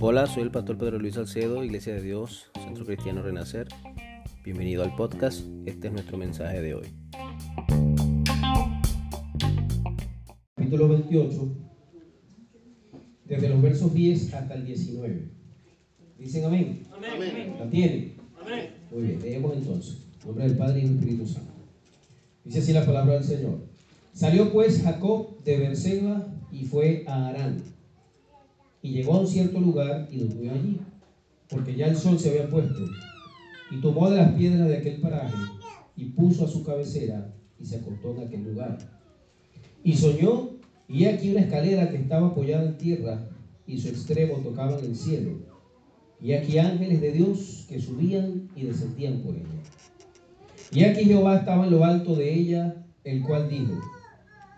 Hola, soy el pastor Pedro Luis Salcedo, Iglesia de Dios, Centro Cristiano Renacer. Bienvenido al podcast, este es nuestro mensaje de hoy. Capítulo 28, desde los versos 10 hasta el 19. ¿Dicen amén? Amén. ¿La tienen? Amén. Muy bien, leemos entonces. En nombre del Padre y del Espíritu Santo. Dice así la palabra del Señor. Salió pues Jacob de Berseba y fue a Arán. Y llegó a un cierto lugar y durmió allí, porque ya el sol se había puesto. Y tomó de las piedras de aquel paraje y puso a su cabecera y se acostó en aquel lugar. Y soñó, y aquí una escalera que estaba apoyada en tierra y su extremo tocaba en el cielo. Y aquí ángeles de Dios que subían y descendían por ella. Y aquí Jehová estaba en lo alto de ella, el cual dijo,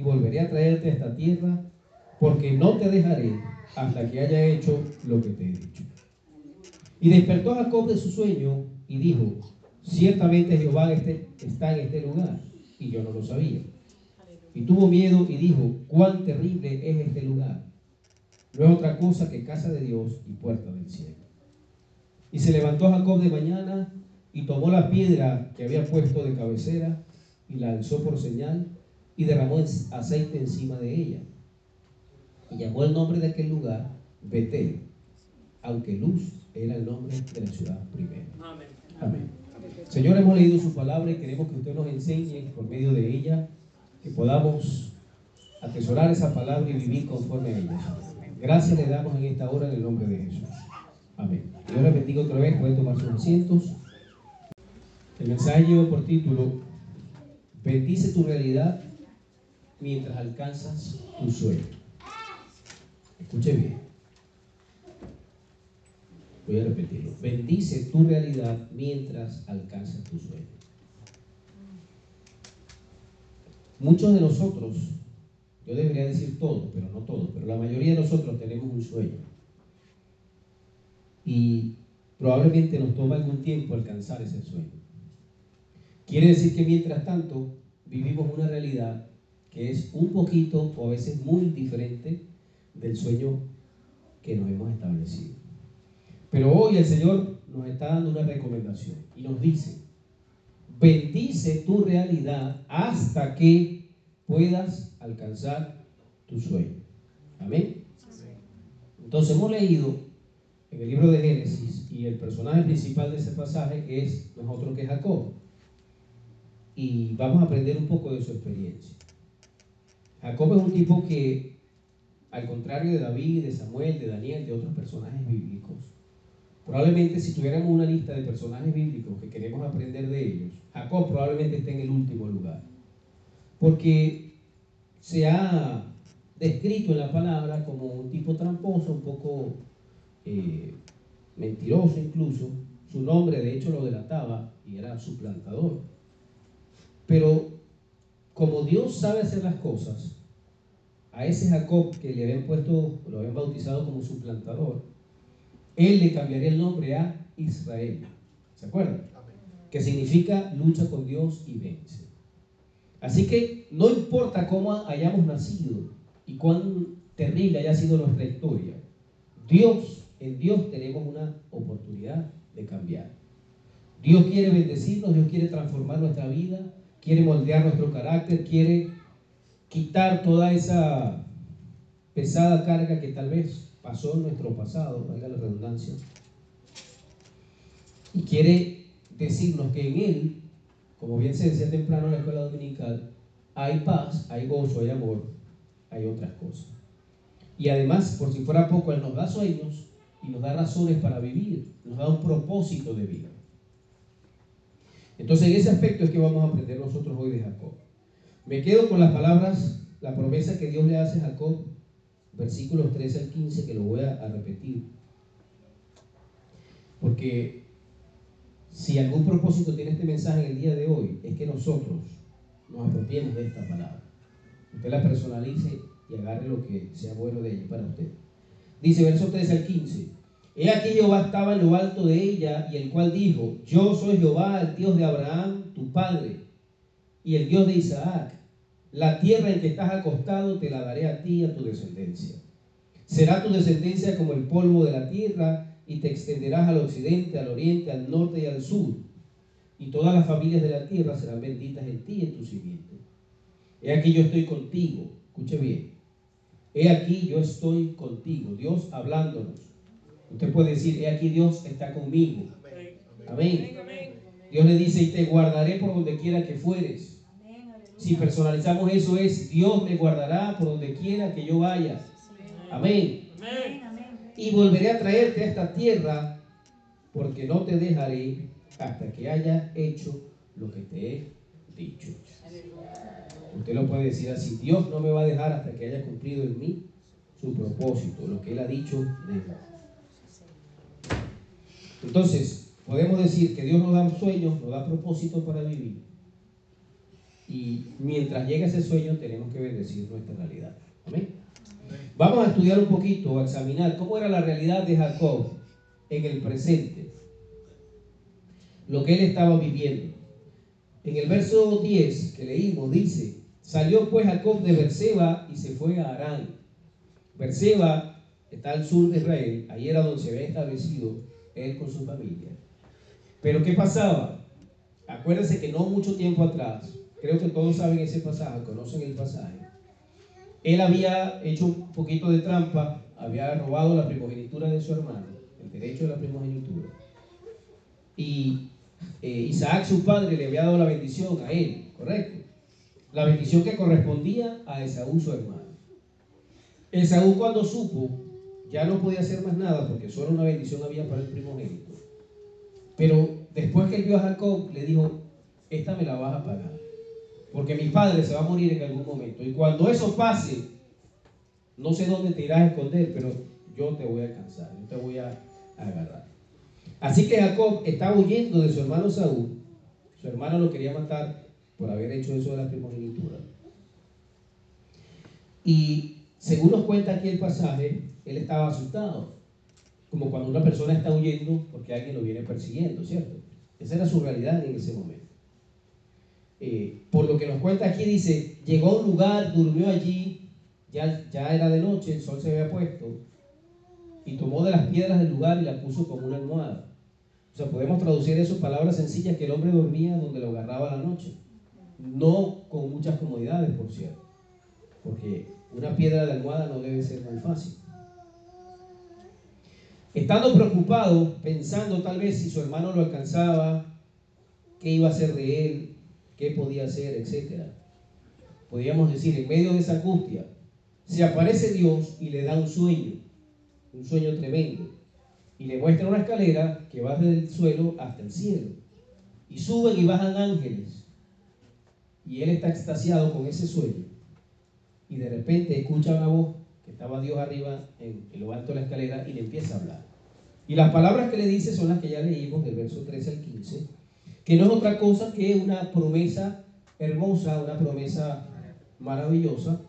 Y volveré a traerte a esta tierra, porque no te dejaré hasta que haya hecho lo que te he dicho. Y despertó Jacob de su sueño y dijo, ciertamente Jehová este- está en este lugar, y yo no lo sabía. Y tuvo miedo y dijo, cuán terrible es este lugar. No es otra cosa que casa de Dios y puerta del cielo. Y se levantó Jacob de mañana y tomó la piedra que había puesto de cabecera y la alzó por señal y derramó aceite encima de ella. Y llamó el nombre de aquel lugar Betel, aunque Luz era el nombre de la ciudad primero. Amén. Amén. Señor, hemos leído su palabra y queremos que usted nos enseñe por medio de ella que podamos atesorar esa palabra y vivir conforme a ella. Gracias le damos en esta hora en el nombre de Jesús. Amén. Dios les bendiga otra vez, pueden tomar sus asientos. El mensaje lleva por título Bendice tu realidad mientras alcanzas tu sueño. Escuche bien. Voy a repetirlo. Bendice tu realidad mientras alcanzas tu sueño. Muchos de nosotros, yo debería decir todos, pero no todos, pero la mayoría de nosotros tenemos un sueño. Y probablemente nos toma algún tiempo alcanzar ese sueño. Quiere decir que mientras tanto vivimos una realidad que es un poquito o a veces muy diferente del sueño que nos hemos establecido. Pero hoy el Señor nos está dando una recomendación y nos dice, bendice tu realidad hasta que puedas alcanzar tu sueño. Amén. Entonces hemos leído en el libro de Génesis y el personaje principal de ese pasaje es no es otro que Jacob. Y vamos a aprender un poco de su experiencia. Jacob es un tipo que, al contrario de David, de Samuel, de Daniel, de otros personajes bíblicos, probablemente si tuviéramos una lista de personajes bíblicos que queremos aprender de ellos, Jacob probablemente esté en el último lugar. Porque se ha descrito en la palabra como un tipo tramposo, un poco eh, mentiroso incluso. Su nombre de hecho lo delataba y era suplantador. Pero como Dios sabe hacer las cosas, a ese Jacob que le habían puesto, lo habían bautizado como suplantador, él le cambiaría el nombre a Israel. ¿Se acuerdan? Que significa lucha con Dios y vence. Así que no importa cómo hayamos nacido y cuán terrible haya sido nuestra historia, Dios, en Dios tenemos una oportunidad de cambiar. Dios quiere bendecirnos, Dios quiere transformar nuestra vida, quiere moldear nuestro carácter, quiere quitar toda esa pesada carga que tal vez pasó en nuestro pasado, valga la redundancia, y quiere decirnos que en Él, como bien se decía temprano en la escuela dominical, hay paz, hay gozo, hay amor, hay otras cosas. Y además, por si fuera poco, Él nos da sueños y nos da razones para vivir, nos da un propósito de vida. Entonces, en ese aspecto es que vamos a aprender nosotros hoy de Jacob. Me quedo con las palabras la promesa que Dios le hace a Jacob, versículos 13 al 15, que lo voy a, repetir. Porque si algún propósito tiene este mensaje en el día de hoy, es que nosotros nos apropiemos de esta palabra. Usted la personalice y agarre lo que sea bueno de ella para usted. Dice verso 13 al 15. He aquí Jehová estaba en lo alto de ella y el cual dijo, yo soy Jehová, el Dios de Abraham, tu padre, y el Dios de Isaac. La tierra en que estás acostado te la daré a ti y a tu descendencia. Será tu descendencia como el polvo de la tierra y te extenderás al occidente, al oriente, al norte y al sur. Y todas las familias de la tierra serán benditas en ti y en tu simiente. He aquí yo estoy contigo. Escuche bien. He aquí yo estoy contigo. Dios hablándonos. Usted puede decir, he aquí Dios está conmigo. Amén. Dios le dice, y te guardaré por donde quiera que fueres. Si personalizamos eso es, Dios me guardará por donde quiera que yo vaya. Amén. Y volveré a traerte a esta tierra porque no te dejaré hasta que haya hecho lo que te he dicho. Usted lo puede decir así, Dios no me va a dejar hasta que haya cumplido en mí su propósito, lo que Él ha dicho de mí. Entonces, podemos decir que Dios nos da sueños, nos da propósito para vivir. Y mientras llega ese sueño, tenemos que bendecir nuestra realidad. Amén. Vamos a estudiar un poquito, a examinar cómo era la realidad de Jacob en el presente. Lo que él estaba viviendo. En el verso 10 que leímos dice, salió pues Jacob de Berseba y se fue a Arán. Berseba está al sur de Israel, ahí era donde se había establecido él con su familia. Pero ¿qué pasaba? Acuérdense que no mucho tiempo atrás, creo que todos saben ese pasaje, conocen el pasaje. Él había hecho un poquito de trampa, había robado la primogenitura de su hermano, el derecho de la primogenitura. Y eh, Isaac, su padre, le había dado la bendición a él, ¿correcto? La bendición que correspondía a Esaú, su hermano. Esaú cuando supo, ya no podía hacer más nada porque solo una bendición había para el primogénito. Pero después que vio a Jacob, le dijo, esta me la vas a pagar. Porque mi padre se va a morir en algún momento. Y cuando eso pase, no sé dónde te irás a esconder, pero yo te voy a alcanzar, yo te voy a agarrar. Así que Jacob estaba huyendo de su hermano Saúl. Su hermano lo quería matar por haber hecho eso de la primogenitura. Y según nos cuenta aquí el pasaje, él estaba asustado. Como cuando una persona está huyendo porque alguien lo viene persiguiendo, ¿cierto? Esa era su realidad en ese momento. Eh, por lo que nos cuenta aquí, dice, llegó a un lugar, durmió allí, ya, ya era de noche, el sol se había puesto, y tomó de las piedras del lugar y la puso como una almohada. O sea, podemos traducir eso en palabras sencillas, que el hombre dormía donde lo agarraba la noche. No con muchas comodidades, por cierto, porque una piedra de almohada no debe ser muy fácil. Estando preocupado, pensando tal vez si su hermano lo alcanzaba, qué iba a hacer de él, qué podía hacer, etc. Podríamos decir, en medio de esa angustia, se aparece Dios y le da un sueño, un sueño tremendo, y le muestra una escalera que va desde el suelo hasta el cielo, y suben y bajan ángeles, y él está extasiado con ese sueño, y de repente escucha una voz que estaba Dios arriba en, en lo alto de la escalera y le empieza a hablar. Y las palabras que le dice son las que ya leímos del verso 13 al 15 que no es otra cosa que una promesa hermosa, una promesa maravillosa,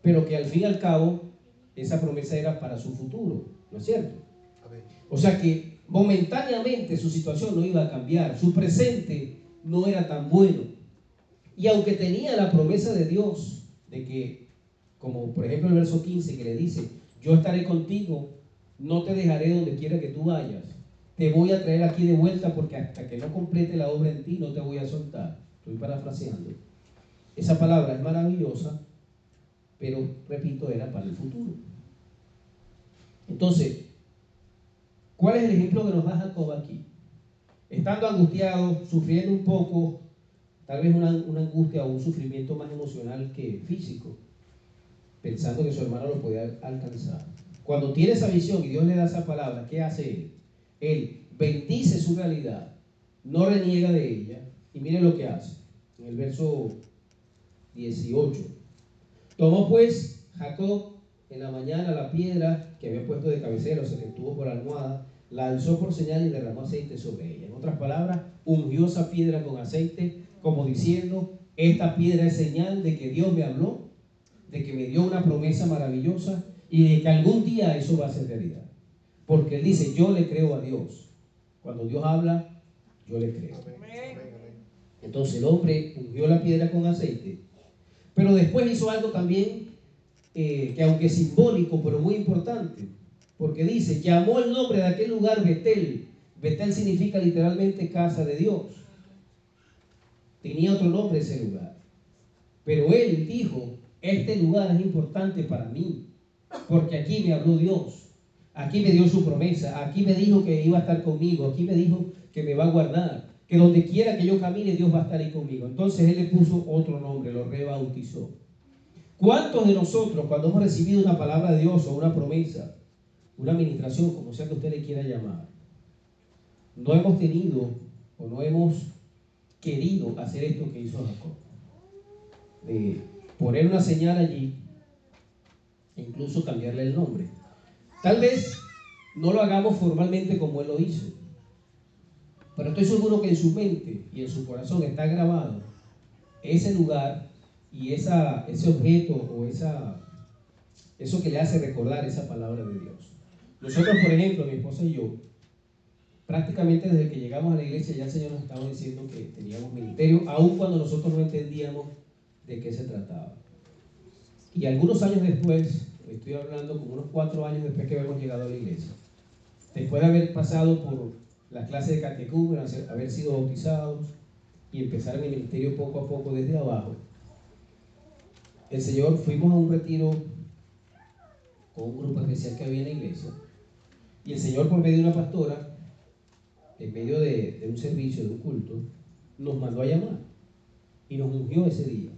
pero que al fin y al cabo esa promesa era para su futuro, ¿no es cierto? O sea que momentáneamente su situación no iba a cambiar, su presente no era tan bueno. Y aunque tenía la promesa de Dios de que, como por ejemplo el verso 15 que le dice, yo estaré contigo, no te dejaré donde quiera que tú vayas, te voy a traer aquí de vuelta porque hasta que no complete la obra en ti no te voy a soltar. Estoy parafraseando. Esa palabra es maravillosa, pero repito, era para el futuro. Entonces, ¿cuál es el ejemplo que nos da Jacob aquí? Estando angustiado, sufriendo un poco, tal vez una, una angustia o un sufrimiento más emocional que físico, pensando que su hermano lo podía alcanzar. Cuando tiene esa visión y Dios le da esa palabra, ¿qué hace él? Él bendice su realidad, no reniega de ella, y mire lo que hace. En el verso 18. Tomó pues Jacob en la mañana la piedra que había puesto de cabecera, o sea, que tuvo por almohada, la alzó por señal y derramó aceite sobre ella. En otras palabras, ungió esa piedra con aceite, como diciendo, esta piedra es señal de que Dios me habló, de que me dio una promesa maravillosa y de que algún día eso va a ser realidad. Porque él dice, yo le creo a Dios. Cuando Dios habla, yo le creo. Entonces el hombre ungió la piedra con aceite, pero después hizo algo también eh, que aunque simbólico, pero muy importante, porque dice, llamó el nombre de aquel lugar Betel. Betel significa literalmente casa de Dios. Tenía otro nombre ese lugar. Pero él dijo, este lugar es importante para mí, porque aquí me habló Dios. Aquí me dio su promesa, aquí me dijo que iba a estar conmigo, aquí me dijo que me va a guardar, que donde quiera que yo camine Dios va a estar ahí conmigo. Entonces él le puso otro nombre, lo rebautizó. ¿Cuántos de nosotros cuando hemos recibido una palabra de Dios o una promesa, una administración, como sea que usted le quiera llamar, no hemos tenido o no hemos querido hacer esto que hizo Jacob? De poner una señal allí e incluso cambiarle el nombre. Tal vez no lo hagamos formalmente como él lo hizo, pero estoy seguro que en su mente y en su corazón está grabado ese lugar y esa, ese objeto o esa, eso que le hace recordar esa palabra de Dios. Nosotros, por ejemplo, mi esposa y yo, prácticamente desde que llegamos a la iglesia ya el Señor nos estaba diciendo que teníamos ministerio, aun cuando nosotros no entendíamos de qué se trataba. Y algunos años después, estoy hablando como unos cuatro años después que habíamos llegado a la iglesia, después de haber pasado por la clase de catecúmenos, haber sido bautizados y empezar el ministerio poco a poco desde abajo, el Señor, fuimos a un retiro con un grupo especial que había en la iglesia, y el Señor por medio de una pastora, en medio de, un servicio, de un culto, nos mandó a llamar y nos ungió ese día.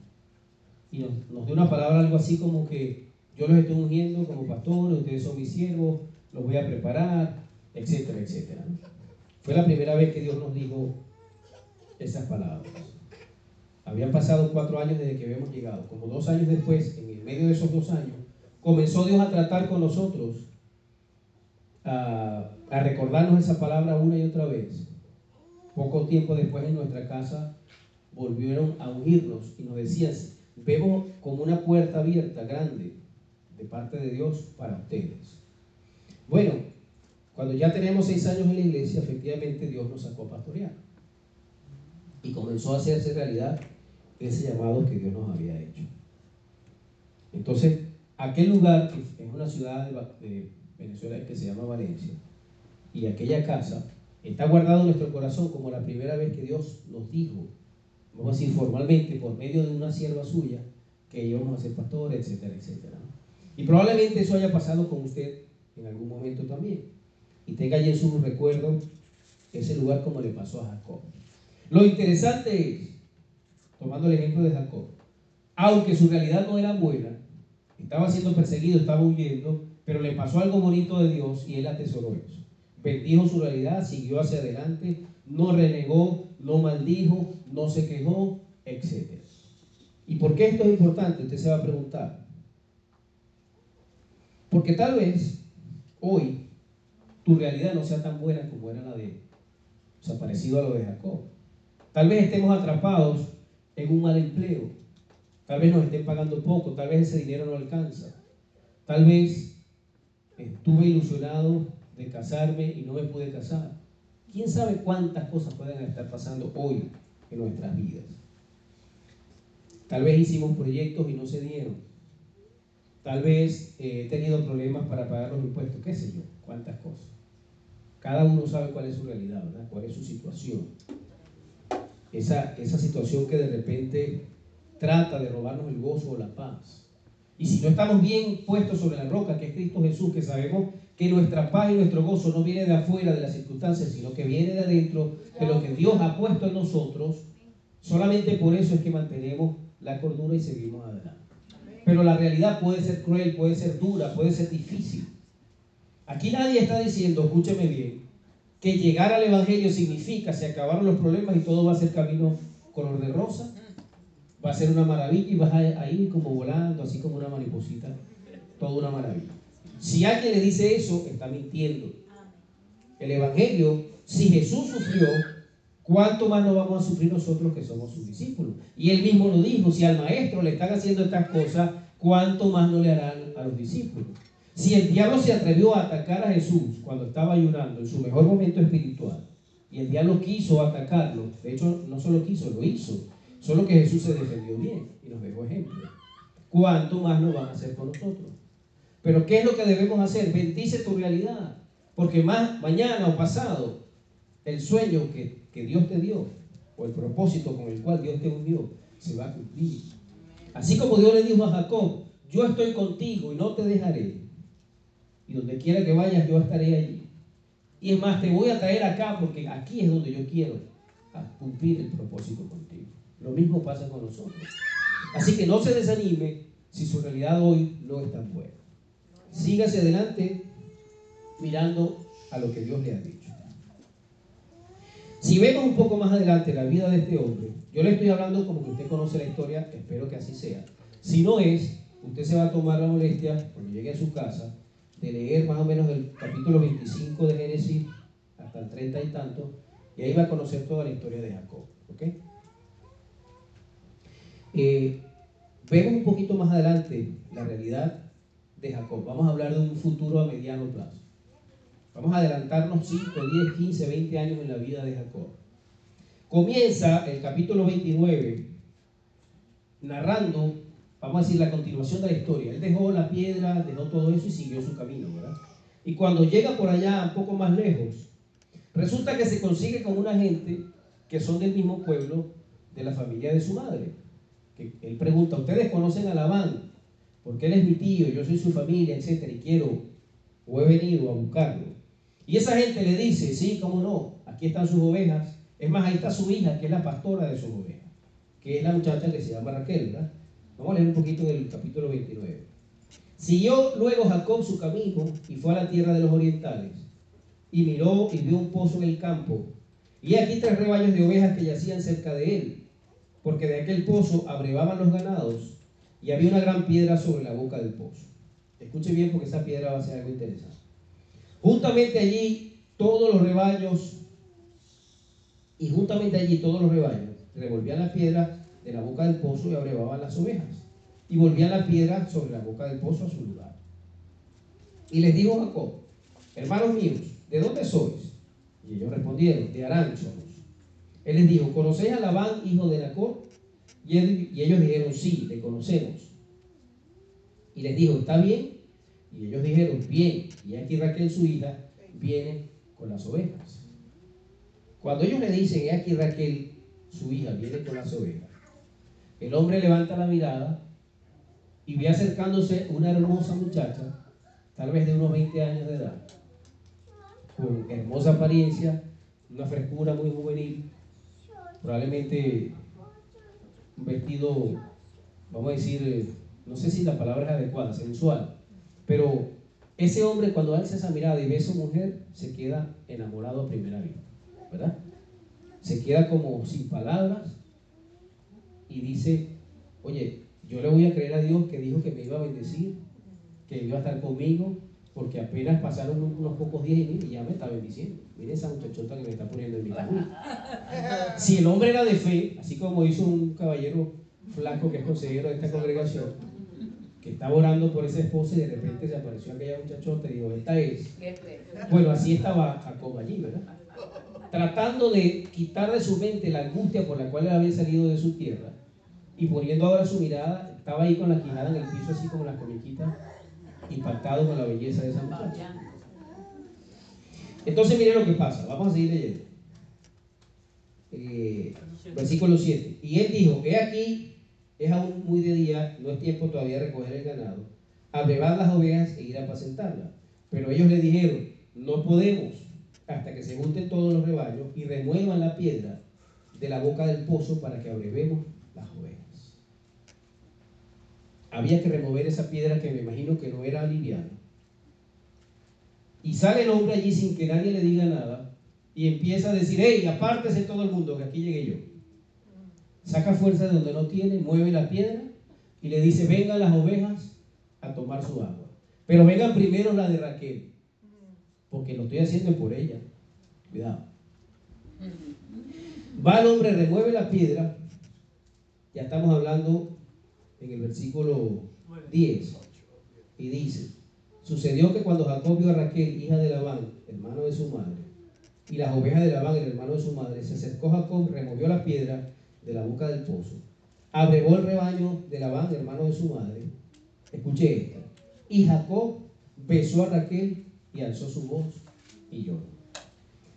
Y nos, dio una palabra algo así como que yo los estoy ungiendo como pastores, ustedes son mis siervos, los voy a preparar, etcétera, etcétera. Fue la primera vez que Dios nos dijo esas palabras. Habían pasado cuatro años desde que habíamos llegado. Como dos años después, en el medio de esos dos años, comenzó Dios a tratar con nosotros, a, recordarnos esa palabra una y otra vez. Poco tiempo después en nuestra casa volvieron a ungirnos y nos decían, vemos como una puerta abierta grande de parte de Dios para ustedes. Bueno, cuando ya tenemos seis años en la iglesia, efectivamente Dios nos sacó a pastorear. Y comenzó a hacerse realidad ese llamado que Dios nos había hecho. Entonces, aquel lugar, es una ciudad de Venezuela que se llama Valencia, y aquella casa, está guardado en nuestro corazón como la primera vez que Dios nos dijo, vamos a decir formalmente, por medio de una sierva suya, que íbamos a ser pastores, etcétera, etcétera. Y probablemente eso haya pasado con usted en algún momento también. Y tenga allí en su recuerdo ese lugar como le pasó a Jacob. Lo interesante es tomando el ejemplo de Jacob, aunque su realidad no era buena, estaba siendo perseguido, estaba huyendo, pero le pasó algo bonito de Dios y él atesoró eso. Bendijo su realidad, siguió hacia adelante, no renegó, no maldijo, no se quejó, etc. ¿Y por qué esto es importante? Usted se va a preguntar. Porque tal vez hoy tu realidad no sea tan buena como era la de él. O sea, parecido a lo de Jacob. Tal vez estemos atrapados en un mal empleo. Tal vez nos estén pagando poco, tal vez ese dinero no alcanza. Tal vez estuve ilusionado de casarme y no me pude casar. ¿Quién sabe cuántas cosas pueden estar pasando hoy en nuestras vidas? Tal vez hicimos proyectos y no se dieron. Tal vez eh, he tenido problemas para pagar los impuestos, qué sé yo, cuántas cosas. Cada uno sabe cuál es su realidad, ¿verdad? cuál es su situación esa, esa situación que de repente trata de robarnos el gozo o la paz. Y si no estamos bien puestos sobre la roca, que es Cristo Jesús, que sabemos que nuestra paz y nuestro gozo no viene de afuera de las circunstancias, sino que viene de adentro, de lo que Dios ha puesto en nosotros, solamente por eso es que mantenemos la cordura y seguimos adelante. Pero la realidad puede ser cruel, puede ser dura, puede ser difícil. Aquí nadie está diciendo, escúcheme bien, que llegar al Evangelio significa se acabaron los problemas y todo va a ser camino color de rosa. va a ser una maravilla y vas a ir como volando, así como una mariposita, toda una maravilla. Si alguien le dice eso, está mintiendo. El Evangelio, si Jesús sufrió, ¿cuánto más no vamos a sufrir nosotros que somos sus discípulos? Y él mismo lo dijo, si al maestro le están haciendo estas cosas, ¿cuánto más no le harán a los discípulos? Si el diablo se atrevió a atacar a Jesús cuando estaba ayunando en su mejor momento espiritual, y el diablo quiso atacarlo, de hecho no solo quiso, lo hizo, solo que Jesús se defendió bien y nos dejó ejemplo. ¿Cuánto más lo van a hacer con nosotros? Pero ¿qué es lo que debemos hacer? Bendice tu realidad, porque más mañana o pasado el sueño que, Dios te dio o el propósito con el cual Dios te unió se va a cumplir. Así como Dios le dijo a Jacob, yo estoy contigo y no te dejaré. Y donde quiera que vayas, yo estaré allí. Y es más, te voy a traer acá porque aquí es donde yo quiero cumplir el propósito contigo. Lo mismo pasa con nosotros. Así que no se desanime si su realidad hoy no es tan buena. Sígase adelante mirando a lo que Dios le ha dicho. Si vemos un poco más adelante la vida de este hombre, yo le estoy hablando como que usted conoce la historia, espero que así sea. Si no es, usted se va a tomar la molestia, cuando llegue a su casa, de leer más o menos el capítulo 25 de Génesis hasta el 30 y tanto, y ahí va a conocer toda la historia de Jacob. ¿ok? Eh, vemos un poquito más adelante la realidad de Jacob. Vamos a hablar de un futuro a mediano plazo. Vamos a adelantarnos 5, 10, 15, 20 años en la vida de Jacob. Comienza el capítulo 29 narrando vamos a decir, la continuación de la historia. Él dejó la piedra, dejó todo eso y siguió su camino, ¿verdad? Y cuando llega por allá, un poco más lejos, resulta que se consigue con una gente que son del mismo pueblo de la familia de su madre. Que él pregunta, ¿ustedes conocen a Labán? Porque él es mi tío, yo soy su familia, etcétera, y quiero, o he venido a buscarlo. Y esa gente le dice, sí, cómo no, aquí están sus ovejas. Es más, ahí está su hija, que es la pastora de sus ovejas, que es la muchacha que se llama Raquel, ¿verdad? Vamos a leer un poquito del capítulo 29. Siguió luego Jacob su camino y fue a la tierra de los orientales. Y miró y vio un pozo en el campo. Y aquí tres rebaños de ovejas que yacían cerca de él, porque de aquel pozo abrevaban los ganados y había una gran piedra sobre la boca del pozo. Escuche bien porque esa piedra va a ser algo interesante. Juntamente allí todos los rebaños, y juntamente allí todos los rebaños revolvían la piedra de la boca del pozo y abrevaban las ovejas. Y volvían la piedra sobre la boca del pozo a su lugar. Y les dijo Jacob, hermanos míos, ¿de dónde sois? Y ellos respondieron, de Arán somos. Él les dijo, ¿conocéis a Labán, hijo de Nacor? Y, ellos dijeron, sí, le conocemos. Y les dijo, ¿está bien? Y ellos dijeron, bien. Y aquí Raquel, su hija, viene con las ovejas. Cuando ellos le dicen, aquí Raquel, su hija, viene con las ovejas, el hombre levanta la mirada y ve acercándose una hermosa muchacha, tal vez de unos 20 años de edad, con hermosa apariencia, una frescura muy juvenil, probablemente vestido, vamos a decir, no sé si la palabra es adecuada, sensual, pero ese hombre cuando alza esa mirada y ve a su mujer, se queda enamorado a primera vista, ¿verdad? Se queda como sin palabras y dice, oye, yo le voy a creer a Dios que dijo que me iba a bendecir, que iba a estar conmigo, porque apenas pasaron unos pocos días y, ya me está bendiciendo. Mire esa muchachota que me está poniendo en mi camino. Si el hombre era de fe, así como hizo un caballero flaco que es consejero de esta congregación, que estaba orando por esa esposa y de repente se apareció aquella muchachota y dijo, esta es. Bueno, así estaba Jacob allí, ¿verdad? Tratando de quitar de su mente la angustia por la cual él había salido de su tierra y poniendo ahora su mirada, estaba ahí con la quijada en el piso, así como las comiquitas, impactado con la belleza de esa muchacha. Entonces, mire lo que pasa. Vamos a seguir leyendo. Eh, versículo 7. Y él dijo: He aquí, es aún muy de día, no es tiempo todavía de recoger el ganado, abrevar las ovejas e ir a apacentarlas. Pero ellos le dijeron: No podemos, hasta que se junten todos los rebaños y remuevan la piedra de la boca del pozo para que abrevemos las ovejas había que remover esa piedra que me imagino que no era liviana. Y sale el hombre allí sin que nadie le diga nada y empieza a decir, hey, apártese todo el mundo, que aquí llegué yo. saca fuerza de donde no tiene, mueve la piedra y le dice, vengan las ovejas a tomar su agua. Pero vengan primero la de Raquel, porque lo estoy haciendo por ella. Cuidado. Va el hombre, remueve la piedra. Ya estamos hablando en el versículo 10. Y dice, sucedió que cuando Jacob vio a Raquel, hija de Labán, hermano de su madre, y las ovejas de Labán, el hermano de su madre, se acercó Jacob, removió la piedra de la boca del pozo, abrevó el rebaño de Labán, hermano de su madre. Escuché esto. Y Jacob besó a Raquel y alzó su voz y lloró.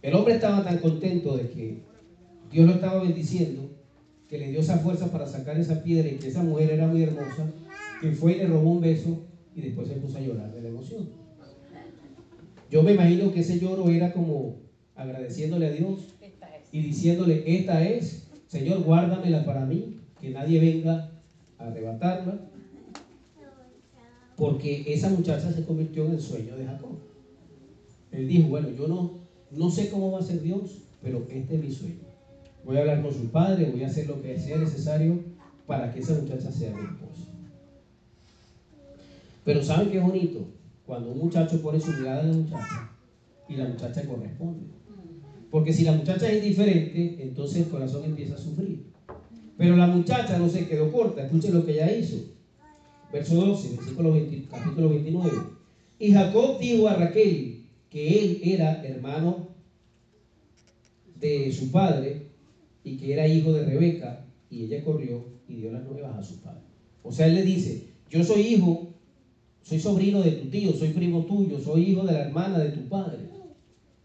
El hombre estaba tan contento de que Dios lo estaba bendiciendo, que le dio esa fuerza para sacar esa piedra y que esa mujer era muy hermosa, que fue y le robó un beso y después se puso a llorar de la emoción. Yo me imagino que ese lloro era como agradeciéndole a Dios y diciéndole, esta es, Señor, guárdamela para mí, que nadie venga a arrebatarla, porque esa muchacha se convirtió en el sueño de Jacob. Él dijo, bueno, yo no, no sé cómo va a ser Dios, pero este es mi sueño. Voy a hablar con su padre, voy a hacer lo que sea necesario para que esa muchacha sea mi esposa. Pero ¿saben qué bonito? Cuando un muchacho pone su mirada en la muchacha y la muchacha corresponde. Porque si la muchacha es indiferente, entonces el corazón empieza a sufrir. Pero la muchacha no se quedó corta, escuchen lo que ella hizo. Verso 12, versículo 20, capítulo 29. Y Jacob dijo a Raquel que él era hermano de su padre y que era hijo de Rebeca, y ella corrió y dio las nuevas a su padre. O sea, él le dice, yo soy hijo, soy sobrino de tu tío, soy primo tuyo, soy hijo de la hermana de tu padre.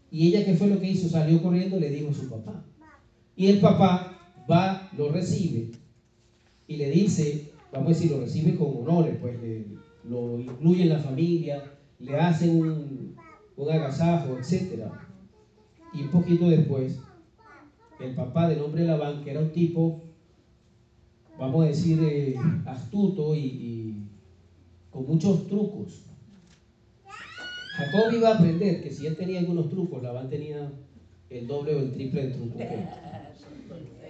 Y ella, ¿qué fue lo que hizo? Salió corriendo y le dijo a su papá. Y el papá va, lo recibe y le dice, vamos a decir, lo recibe con honores, pues lo incluye en la familia, le hace un, un agasajo, etc. Y un poquito después, el papá del hombre Labán, que era un tipo, vamos a decir, eh, astuto y, y con muchos trucos, Jacob iba a aprender que si él tenía algunos trucos, Labán tenía el doble o el triple de trucos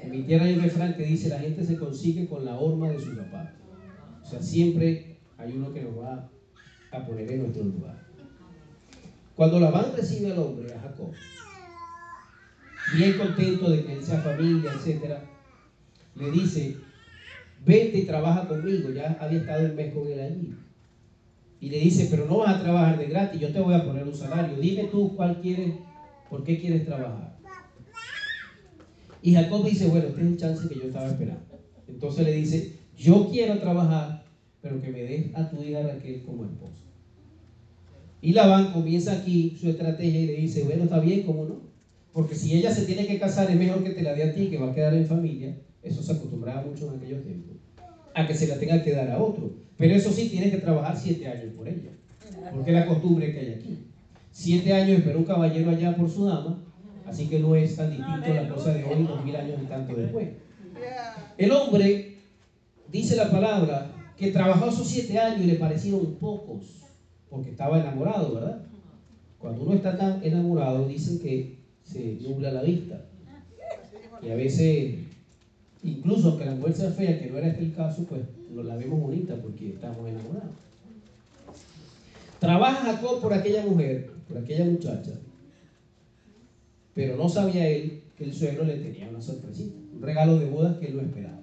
En mi tierra hay un refrán que dice, la gente se consigue con la horma de su papá. O sea, siempre hay uno que nos va a poner en nuestro lugar. Cuando Labán recibe al hombre, a Jacob, bien contento de que sea familia, etc., le dice, vete y trabaja conmigo. Ya había estado el mes con él allí y le dice, pero no vas a trabajar de gratis, yo te voy a poner un salario. Dime tú cuál quieres, por qué quieres trabajar. Y Jacob dice, bueno, este es un chance que yo estaba esperando. Entonces le dice, yo quiero trabajar, pero que me des a tu hija Raquel como esposa. Y Labán comienza aquí su estrategia y le dice, bueno, está bien, ¿cómo no? Porque si ella se tiene que casar, es mejor que te la dé a ti, que va a quedar en familia. Eso se acostumbraba mucho en aquellos tiempos. A que se la tenga que dar a otro. Pero eso sí, tienes que trabajar siete años por ella. Porque es la costumbre que hay aquí. Siete años esperó un caballero allá por su dama, así que no es tan distinto la cosa de hoy, dos mil años y tanto después. El hombre, dice la palabra, que trabajó esos siete años y le parecieron pocos, porque estaba enamorado, ¿verdad? Cuando uno está tan enamorado, dicen que se nubla la vista. Y a veces, incluso aunque la mujer sea fea, que no era este el caso, pues la vemos bonita porque estamos enamorados. Trabaja Jacob por aquella mujer, por aquella muchacha, pero no sabía él que el suegro le tenía una sorpresita, un regalo de bodas que él no esperaba.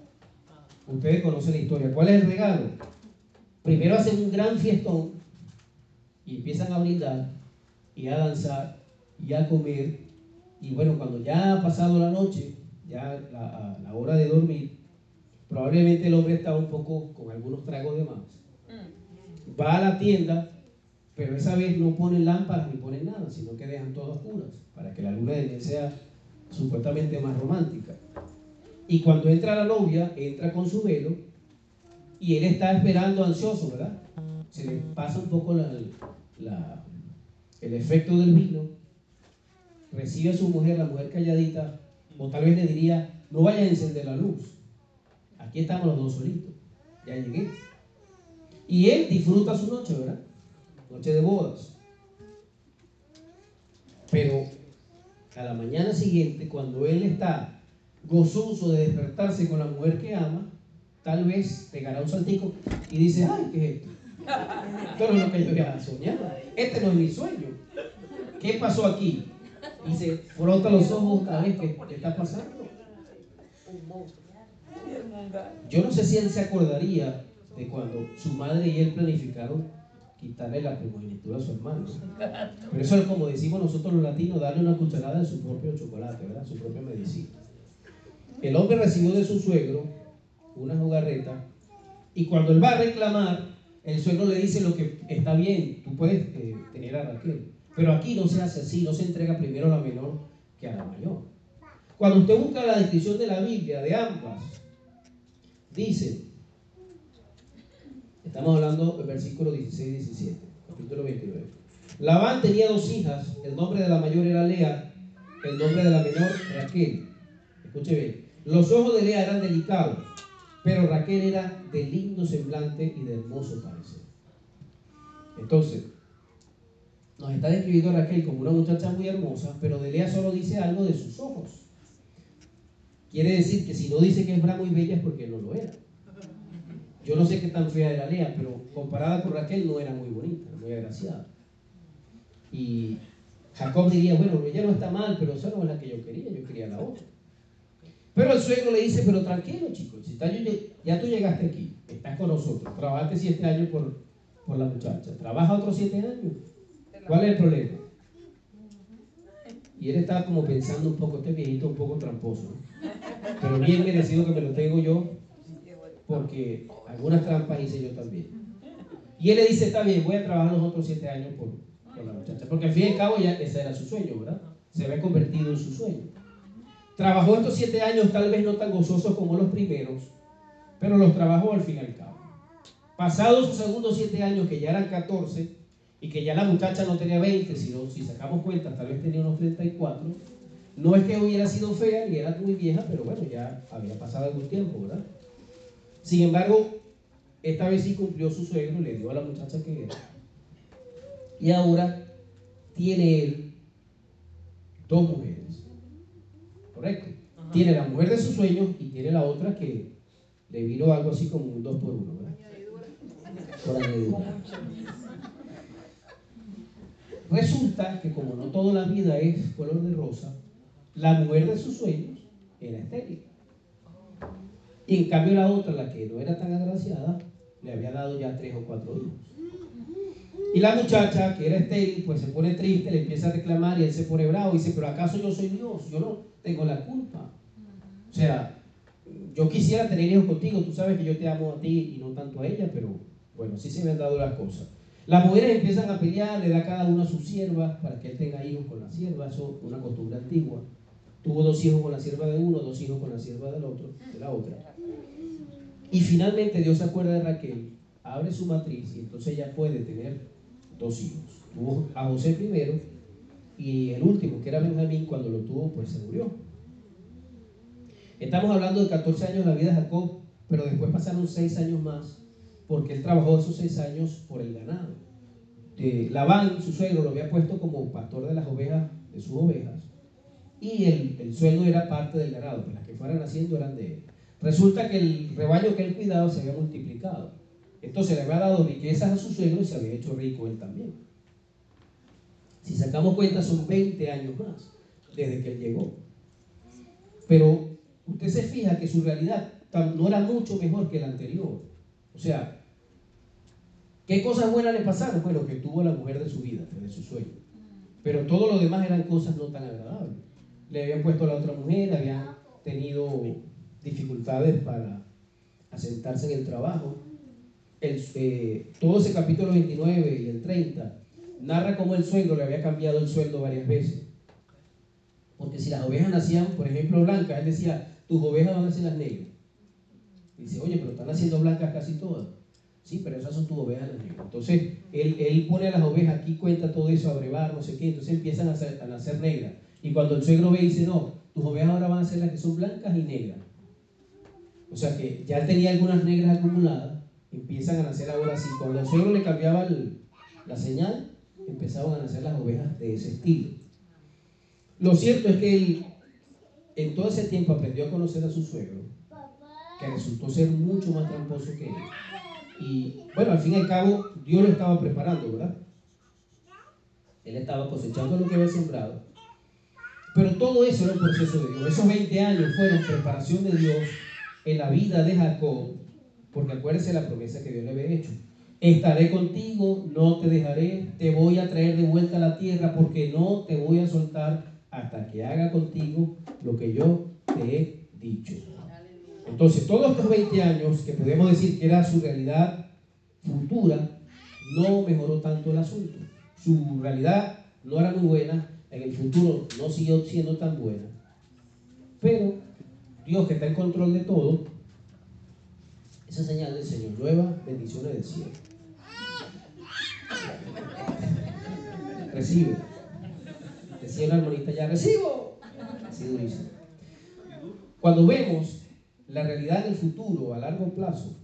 Ustedes conocen la historia. ¿Cuál es el regalo? Primero hacen un gran fiestón y empiezan a brindar y a danzar y a comer. Y bueno, cuando ya ha pasado la noche, ya la, la hora de dormir, Probablemente el hombre estaba un poco con algunos tragos de más. Mm. Va a la tienda, pero esa vez no ponen lámparas ni ponen nada, sino que dejan todo oscuras para que la luna de miel sea supuestamente más romántica. Y cuando entra la novia, entra con su velo y él está esperando ansioso, ¿verdad? Se le pasa un poco el efecto del vino. Recibe a su mujer, la mujer calladita, o tal vez le diría, no vaya a encender la luz Aquí estamos los dos solitos. Ya llegué. Y él disfruta su noche, ¿verdad? Noche de bodas. Pero a la mañana siguiente, cuando él está gozoso de despertarse con la mujer que ama, tal vez pegará un saltico y dice, ay, ¿qué es esto? Esto no es lo que yo había soñado. Este no es mi sueño. ¿Qué pasó aquí? Y se frota los ojos otra vez. ¿Qué, está pasando? Yo no sé si él se acordaría de cuando su madre y él planificaron quitarle la primogenitura a su hermano. Pero eso es como decimos nosotros los latinos, darle una cucharada de su propio chocolate, ¿verdad? Su propia medicina. El hombre recibió de su suegro una jugarreta y cuando él va a reclamar, el suegro le dice lo que está bien, tú puedes eh, tener a Raquel. Pero aquí no se hace así, no se entrega primero a la menor que a la mayor. Cuando usted busca la descripción de la Biblia de ambas, dice, estamos hablando del versículo 16 y 17, capítulo 29. Labán tenía dos hijas, el nombre de la mayor era Lea, el nombre de la menor Raquel. Escuche bien, los ojos de Lea eran delicados, pero Raquel era de lindo semblante y de hermoso parecer. Entonces, nos está describiendo Raquel como una muchacha muy hermosa, pero de Lea solo dice algo de sus ojos. Quiere decir que si no dice que es bravo y bella es porque no lo era. Yo no sé qué tan fea era Lea, pero comparada con Raquel no era muy bonita, muy agraciada. Y Jacob diría, bueno, ella no está mal, pero esa no es la que yo quería, yo quería la otra. Pero el suegro le dice, pero tranquilo chicos, si ya tú llegaste aquí, estás con nosotros, trabajaste siete años por, por la muchacha, trabaja otros siete años. ¿Cuál es el problema? Y él estaba como pensando un poco, este viejito un poco tramposo, pero bien merecido que me lo tengo yo, porque algunas trampas hice yo también. Y él le dice, está bien, voy a trabajar los otros siete años por, la muchacha, porque al fin y al cabo ya ese era su sueño, ¿verdad? Se había convertido en su sueño. Trabajó estos siete años tal vez no tan gozosos como los primeros, pero los trabajó al fin y al cabo. Pasados sus segundos siete años, que ya eran 14, y que ya la muchacha no tenía 20, sino si sacamos cuenta, tal vez tenía unos 34, no es que hubiera sido fea ni era muy vieja, pero bueno, ya había pasado algún tiempo, ¿verdad? Sin embargo, esta vez sí cumplió su suegro, le dio a la muchacha que era. Y ahora tiene él dos mujeres. ¿Correcto? Tiene la mujer de sus sueños y tiene la otra que le vino algo así como un dos por uno, ¿verdad? Por añadidura. Resulta que como no toda la vida es color de rosa, la mujer de sus sueños era estéril. Y en cambio la otra, la que no era tan agraciada, le había dado ya tres o cuatro hijos. Y la muchacha, que era estéril, pues se pone triste, le empieza a reclamar y él se pone bravo y dice, pero ¿acaso yo soy Dios? Yo no tengo la culpa. O sea, yo quisiera tener hijos contigo, tú sabes que yo te amo a ti y no tanto a ella, pero bueno, así se me han dado las cosas. Las mujeres empiezan a pelear, le da cada una a su sierva para que él tenga hijos con la sierva, eso es una costumbre antigua. Tuvo dos hijos con la sierva de uno, dos hijos con la sierva del otro, de la otra. Y finalmente Dios se acuerda de Raquel, abre su matriz y entonces ella puede tener dos hijos. Tuvo a José primero y el último, que era Benjamín, cuando lo tuvo, pues se murió. Estamos hablando de 14 años de la vida de Jacob, pero después pasaron 6 años más porque él trabajó esos seis años por el ganado. Eh, Labán, su suegro, lo había puesto como pastor de las ovejas, de sus ovejas, y el, el sueldo era parte del ganado, pues las que fueran haciendo eran de él. Resulta que el rebaño que él cuidaba se había multiplicado. Entonces le había dado riquezas a su suegro y se había hecho rico él también. Si sacamos cuenta, son 20 años más desde que él llegó. Pero usted se fija que su realidad no era mucho mejor que la anterior. O sea, ¿Qué cosas buenas le pasaron? Bueno, que tuvo la mujer de su vida, de su sueño. Pero todo lo demás eran cosas no tan agradables. Le habían puesto a la otra mujer, habían tenido dificultades para asentarse en el trabajo. El, eh, todo ese capítulo 29 y el 30 narra cómo el suegro le había cambiado el sueldo varias veces. Porque si las ovejas nacían, por ejemplo, blancas, él decía, tus ovejas van a ser las negras. dice, oye, pero están haciendo blancas casi todas. Sí, pero esas son tus ovejas Entonces, él, él, pone a las ovejas, aquí cuenta todo eso, a brevar, no sé qué, entonces empiezan a, a nacer negras. Y cuando el suegro ve, dice, no, tus ovejas ahora van a ser las que son blancas y negras. O sea que ya tenía algunas negras acumuladas, empiezan a nacer ahora así. Cuando el suegro le cambiaba la señal, empezaban a nacer las ovejas de ese estilo. Lo cierto es que en todo ese tiempo aprendió a conocer a su suegro, que resultó ser mucho más tramposo que él. Y bueno, al fin y al cabo, Dios lo estaba preparando, ¿verdad? Él estaba cosechando lo que había sembrado. Pero todo eso era un proceso de Dios. Esos 20 años fueron preparación de Dios en la vida de Jacob, porque acuérdese la promesa que Dios le había hecho. Estaré contigo, no te dejaré, te voy a traer de vuelta a la tierra, porque no te voy a soltar hasta que haga contigo lo que yo te he dicho. Entonces, todos estos 20 años, que podemos decir que era su realidad futura, no mejoró tanto el asunto. Su realidad no era muy buena, en el futuro no siguió siendo tan buena. Pero Dios que está en control de todo, esa señal del Señor, nueva bendiciones del cielo. Recibe. Decía una hermanita ya, recibo. Así durísimo. Cuando vemos la realidad del futuro a largo plazo,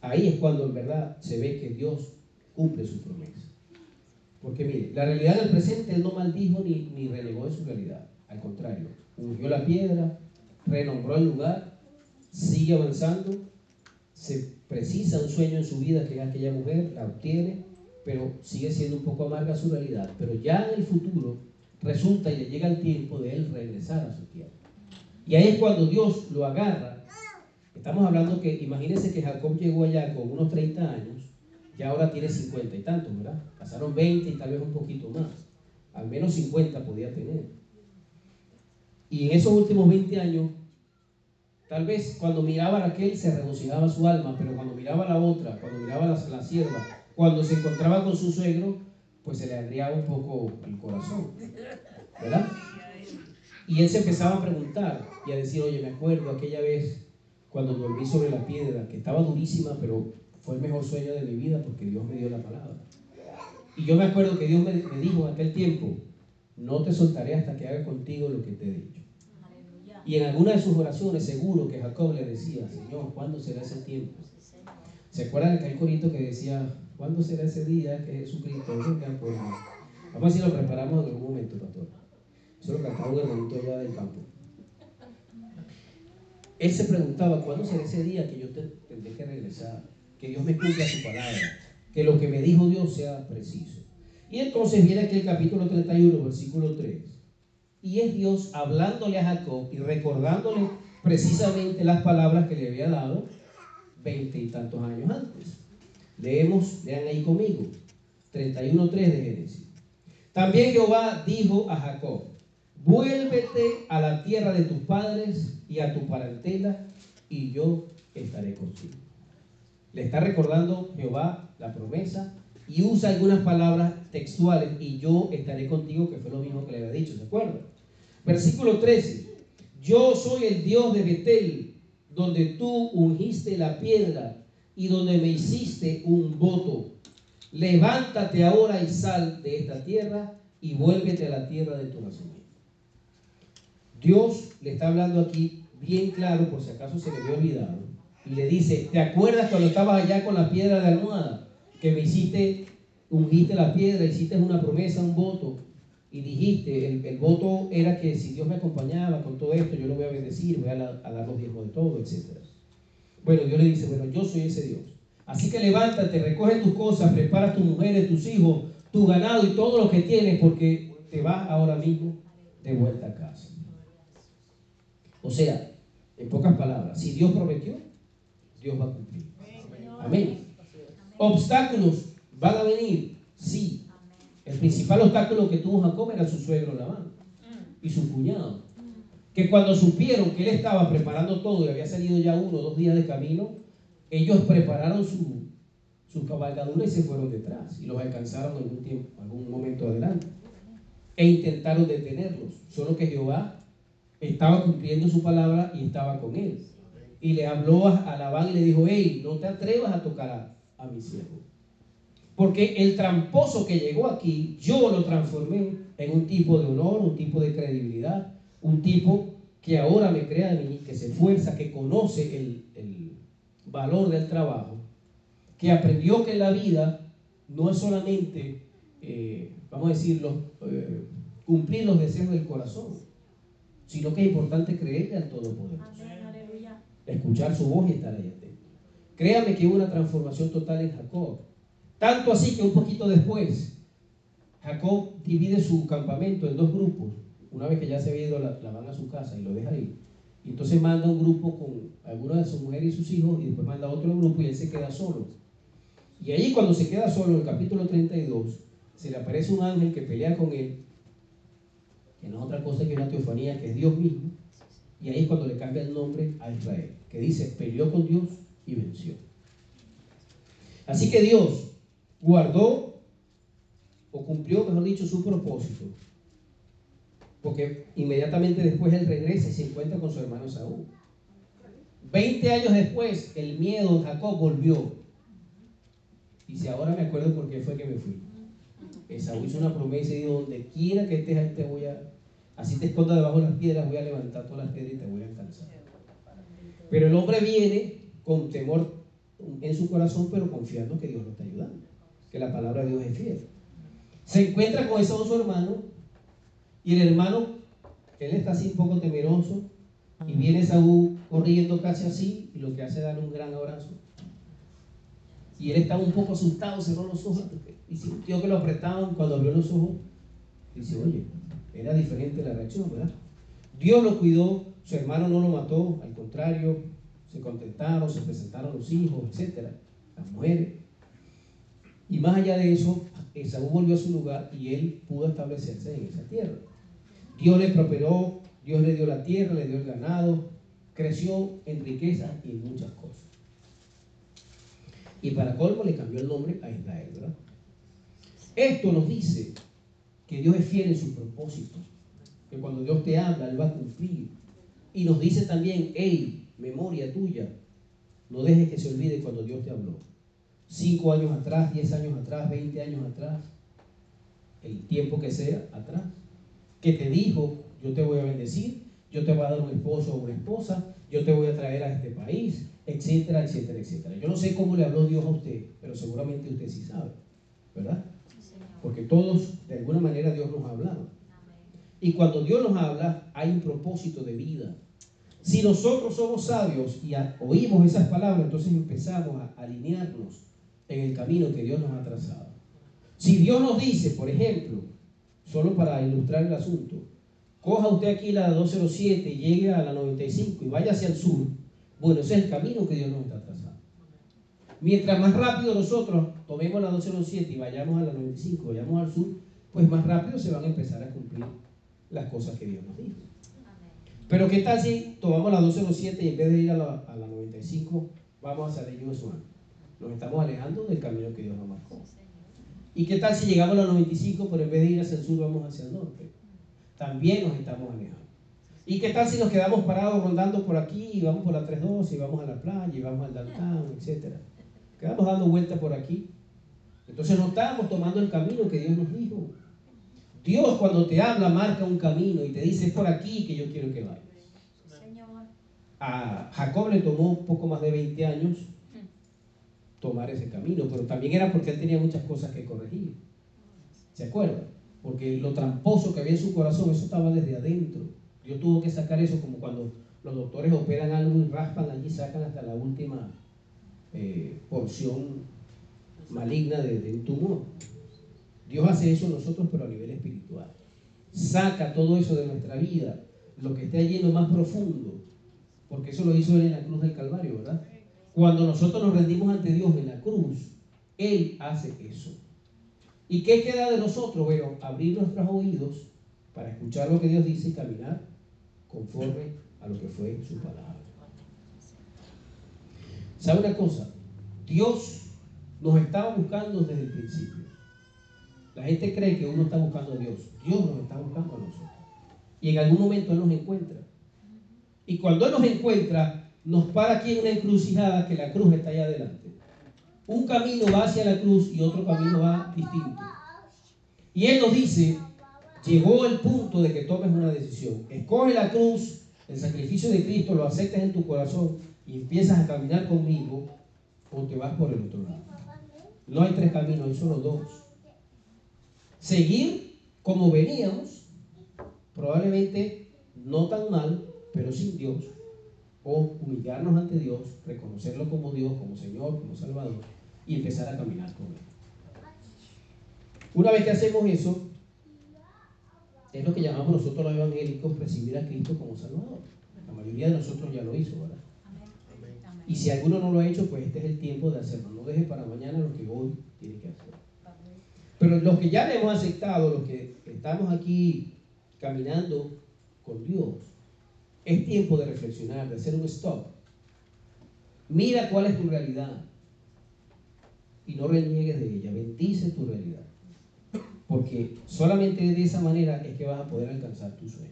ahí es cuando en verdad se ve que Dios cumple su promesa. Porque mire, la realidad del presente Él no maldijo ni, ni renegó de su realidad. Al contrario, ungió la piedra, renombró el lugar, sigue avanzando, se precisa un sueño en su vida que aquella mujer, la obtiene, pero sigue siendo un poco amarga su realidad. Pero ya en el futuro resulta y le llega el tiempo de él regresar a su tierra. Y ahí es cuando Dios lo agarra. Estamos hablando que, imagínense que Jacob llegó allá con unos 30 años, y ahora tiene 50 y tantos, ¿verdad? Pasaron 20 y tal vez un poquito más. Al menos 50 podía tener. Y en esos últimos 20 años, tal vez cuando miraba a Raquel se regocijaba su alma, pero cuando miraba a la otra, cuando miraba a la, la sierva, cuando se encontraba con su suegro, pues se le agriaba un poco el corazón, ¿verdad? Y él se empezaba a preguntar y a decir, oye, me acuerdo aquella vez cuando dormí sobre la piedra, que estaba durísima, pero fue el mejor sueño de mi vida porque Dios me dio la palabra. Y yo me acuerdo que Dios me, me dijo en aquel tiempo, no te soltaré hasta que haga contigo lo que te he dicho. Y en alguna de sus oraciones seguro que Jacob le decía, Señor, ¿cuándo será ese tiempo? ¿Se acuerdan de aquel corito que decía, ¿cuándo será ese día que Jesucristo venga por mí? Vamos a ver si lo preparamos en algún momento, pastor. Eso lo cantaba un hermanito allá del campo. Él se preguntaba, ¿cuándo será ese día que yo tendré que regresar? Que Dios me cumpla su palabra. Que lo que me dijo Dios sea preciso. Y entonces viene aquí el capítulo 31, versículo 3. Y es Dios hablándole a Jacob y recordándole precisamente las palabras que le había dado veinte y tantos años antes. Leemos, lean ahí conmigo, 31.3 de Génesis. También Jehová dijo a Jacob, vuélvete a la tierra de tus padres y a tu parentela, y yo estaré contigo. Le está recordando Jehová la promesa y usa algunas palabras textuales, y yo estaré contigo, que fue lo mismo que le había dicho, ¿se acuerdan? Versículo 13, yo soy el Dios de Betel, donde tú ungiste la piedra y donde me hiciste un voto. Levántate ahora y sal de esta tierra y vuélvete a la tierra de tu nacimiento. Dios le está hablando aquí bien claro, por si acaso se le había olvidado, y le dice, ¿te acuerdas cuando estabas allá con la piedra de almohada? Que me hiciste, ungiste la piedra, hiciste una promesa, un voto, y dijiste, el, voto era que si Dios me acompañaba con todo esto, yo lo voy a bendecir, voy a, dar los diezmos de todo, etc. Bueno, Dios le dice, bueno, yo soy ese Dios. Así que levántate, recoge tus cosas, prepara tus mujeres, tus hijos, tu ganado y todo lo que tienes, porque te vas ahora mismo de vuelta a casa. O sea, en pocas palabras, si Dios prometió, Dios va a cumplir. Amén. Obstáculos van a venir, sí, el principal obstáculo que tuvo Jacob era su suegro Labán y su cuñado. Que cuando supieron que él estaba preparando todo y había salido ya uno o dos días de camino, ellos prepararon su, su cabalgadura y se fueron detrás y los alcanzaron en algún tiempo, algún momento adelante. E intentaron detenerlos. Solo que Jehová estaba cumpliendo su palabra y estaba con él. Y le habló a Labán y le dijo, hey, no te atrevas a tocar a, a mi siervo. Porque el tramposo que llegó aquí, yo lo transformé en un tipo de honor, un tipo de credibilidad, un tipo que ahora me crea de mí, que se esfuerza, que conoce el, valor del trabajo, que aprendió que la vida no es solamente, eh, vamos a decirlo, eh, cumplir los deseos del corazón, sino que es importante creerle al Todopoderoso. Escuchar su voz y estar ahí atento. Créame que hubo una transformación total en Jacob. Tanto así que un poquito después, Jacob divide su campamento en dos grupos. Una vez que ya se había ido, la, van a su casa y lo deja ahí. Y entonces manda un grupo con algunos de su mujer y sus hijos y después manda otro grupo y él se queda solo. Y ahí cuando se queda solo, en el capítulo 32, se le aparece un ángel que pelea con él, que no es otra cosa que una teofanía, que es Dios mismo. Y ahí es cuando le cambia el nombre a Israel, que dice, peleó con Dios y venció. Así que Dios guardó o cumplió, mejor dicho, su propósito. Porque inmediatamente después él regresa y se encuentra con su hermano Saúl. Veinte años después, el miedo de Jacob volvió. Si ahora me acuerdo por qué fue que me fui. Esaú hizo una promesa y dijo, donde quiera que estés ahí te voy a, así te escondas debajo de las piedras, voy a levantar todas las piedras y te voy a alcanzar. Pero el hombre viene con temor en su corazón, pero confiando que Dios lo está ayudando, que la palabra de Dios es fiel. Se encuentra con Esaú su hermano y el hermano, él está así un poco temeroso y viene Esaú corriendo casi así y lo que hace es darle un gran abrazo. Y él estaba un poco asustado, cerró los ojos y sintió que lo apretaban cuando abrió los ojos. Dice, oye, era diferente la reacción, ¿verdad? Dios lo cuidó, su hermano no lo mató, al contrario, se contentaron, se presentaron los hijos, etc. Las mujeres. Y más allá de eso, Esaú volvió a su lugar y él pudo establecerse en esa tierra. Dios le prosperó, Dios le dio la tierra, le dio el ganado, creció en riqueza y en muchas cosas. Y para colmo le cambió el nombre a Israel, ¿verdad? Esto nos dice que Dios es fiel en su propósito, que cuando Dios te habla, Él va a cumplir. Y nos dice también, hey, memoria tuya, no dejes que se olvide cuando Dios te habló. Cinco años atrás, diez años atrás, veinte años atrás, el tiempo que sea atrás, que te dijo, yo te voy a bendecir, yo te voy a dar un esposo o una esposa, yo te voy a traer a este país, etcétera, etcétera, etcétera. Yo no sé cómo le habló Dios a usted, pero seguramente usted sí sabe, ¿verdad? Porque todos, de alguna manera, Dios nos ha hablado. Y cuando Dios nos habla, hay un propósito de vida. Si nosotros somos sabios y oímos esas palabras, entonces empezamos a alinearnos en el camino que Dios nos ha trazado. Si Dios nos dice, por ejemplo, solo para ilustrar el asunto, coja usted aquí la 207 y llegue a la 95 y vaya hacia el sur, bueno, ese es el camino que Dios nos está trazando. Mientras más rápido nosotros tomemos la 207 y vayamos a la 95, vayamos al sur, pues más rápido se van a empezar a cumplir las cosas que Dios nos dijo. Pero ¿qué tal si tomamos la 207 y en vez de ir a la, 95 vamos hacia el US Nos estamos alejando del camino que Dios nos marcó. ¿Y qué tal si llegamos a la 95 pero en vez de ir hacia el sur vamos hacia el norte? También nos estamos alejando. ¿Y qué tal si nos quedamos parados rondando por aquí y vamos por la 32 y vamos a la playa y vamos al downtown, etcétera? Quedamos dando vueltas por aquí. Entonces no estamos tomando el camino que Dios nos dijo. Dios cuando te habla marca un camino y te dice es por aquí que yo quiero que vayas. A Jacob le tomó poco más de 20 años tomar ese camino, pero también era porque él tenía muchas cosas que corregir. ¿Se acuerdan? Porque lo tramposo que había en su corazón, eso estaba desde adentro. Yo tuve que sacar eso como cuando los doctores operan algo y raspan allí, sacan hasta la última eh, porción maligna de, un tumor. Dios hace eso nosotros, pero a nivel espiritual. Saca todo eso de nuestra vida, lo que está allí lo más profundo, porque eso lo hizo Él en la cruz del Calvario, ¿verdad? Cuando nosotros nos rendimos ante Dios en la cruz, Él hace eso. ¿Y qué queda de nosotros? Bueno, abrir nuestros oídos para escuchar lo que Dios dice y caminar conforme a lo que fue su palabra. ¿Sabe una cosa? Dios nos estaba buscando desde el principio. La gente cree que uno está buscando a Dios. Dios nos está buscando a nosotros. Y en algún momento Él nos encuentra. Y cuando Él nos encuentra, nos para aquí en una encrucijada que la cruz está allá adelante. Un camino va hacia la cruz y otro camino va distinto. Y Él nos dice, llegó el punto de que tomes una decisión. Escoge la cruz, el sacrificio de Cristo, lo aceptas en tu corazón y empiezas a caminar conmigo o te vas por el otro lado. No hay tres caminos, hay solo dos. Seguir como veníamos, probablemente no tan mal, pero sin Dios, o humillarnos ante Dios, reconocerlo como Dios, como Señor, como Salvador, y empezar a caminar con Él. Una vez que hacemos eso, es lo que llamamos nosotros los evangélicos recibir a Cristo como Salvador. La mayoría de nosotros ya lo hizo, ¿verdad? Y si alguno no lo ha hecho, pues este es el tiempo de hacerlo. No deje para mañana lo que hoy tiene que hacer. Pero los que ya le hemos aceptado, los que estamos aquí caminando con Dios, es tiempo de reflexionar, de hacer un stop. Mira cuál es tu realidad y no reniegues de ella. Bendice tu realidad. Porque solamente de esa manera es que vas a poder alcanzar tu sueño.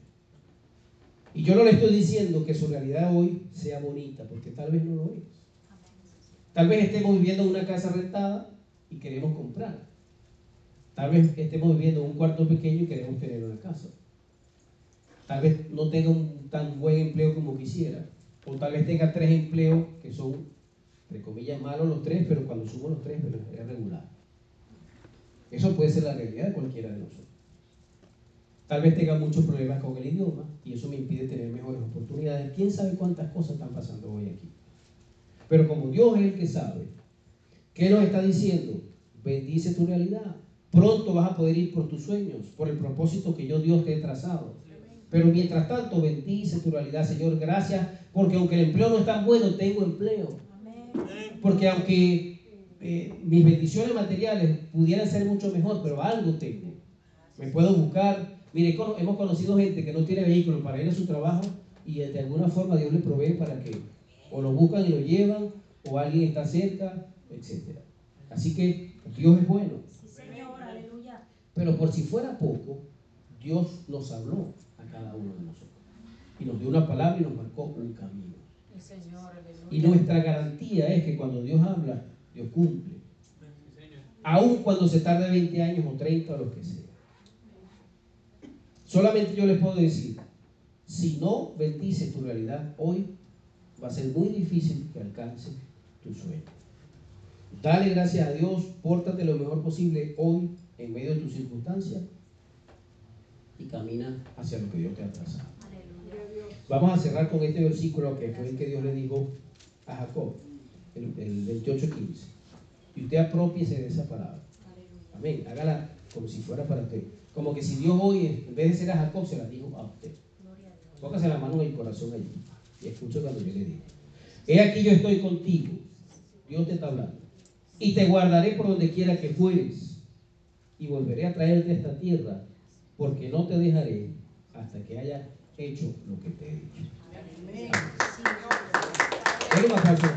Y yo no le estoy diciendo que su realidad hoy sea bonita, porque tal vez no lo es. Tal vez estemos viviendo en una casa rentada y queremos comprar. Tal vez estemos viviendo en un cuarto pequeño y queremos tener una casa. Tal vez no tenga un tan buen empleo como quisiera. O tal vez tenga tres empleos que son, entre comillas, malos los tres, pero cuando sumo los tres es regular. Eso puede ser la realidad de cualquiera de nosotros. Tal vez tenga muchos problemas con el idioma y eso me impide tener mejores oportunidades. ¿Quién sabe cuántas cosas están pasando hoy aquí? Pero como Dios es el que sabe, ¿qué nos está diciendo? Bendice tu realidad. Pronto vas a poder ir por tus sueños, por el propósito que yo Dios te he trazado. Pero mientras tanto, bendice tu realidad, Señor. Gracias, porque aunque el empleo no es tan bueno, tengo empleo. Porque aunque eh, mis bendiciones materiales pudieran ser mucho mejor, pero algo tengo. Me puedo buscar. Mire, hemos conocido gente que no tiene vehículo para ir a su trabajo y de alguna forma Dios le provee para que o lo buscan y lo llevan, o alguien está cerca, etc. Así que Dios es bueno. Pero por si fuera poco, Dios nos habló a cada uno de nosotros. Y nos dio una palabra y nos marcó un camino. Y nuestra garantía es que cuando Dios habla, Dios cumple. Aun cuando se tarde 20 años o 30 o lo que sea. Solamente yo les puedo decir, si no bendice tu realidad hoy, va a ser muy difícil que alcance tu sueño. Dale gracias a Dios, pórtate lo mejor posible hoy en medio de tus circunstancias y camina hacia lo que Dios te ha trazado. Vamos a cerrar con este versículo que fue el que Dios le dijo a Jacob el, 28.15. Y usted apropiese de esa palabra. Amén. Hágala como si fuera para usted. Como que si Dios hoy, en vez de ser a Jacob, se la dijo a usted. Póngase la mano en el corazón allí. Y escucho cuando yo le digo. He aquí yo estoy contigo. Dios te está hablando. Y te guardaré por donde quiera que fueres. Y volveré a traerte a esta tierra. Porque no te dejaré hasta que haya hecho lo que te he dicho. Amén. Amén. Aplauso.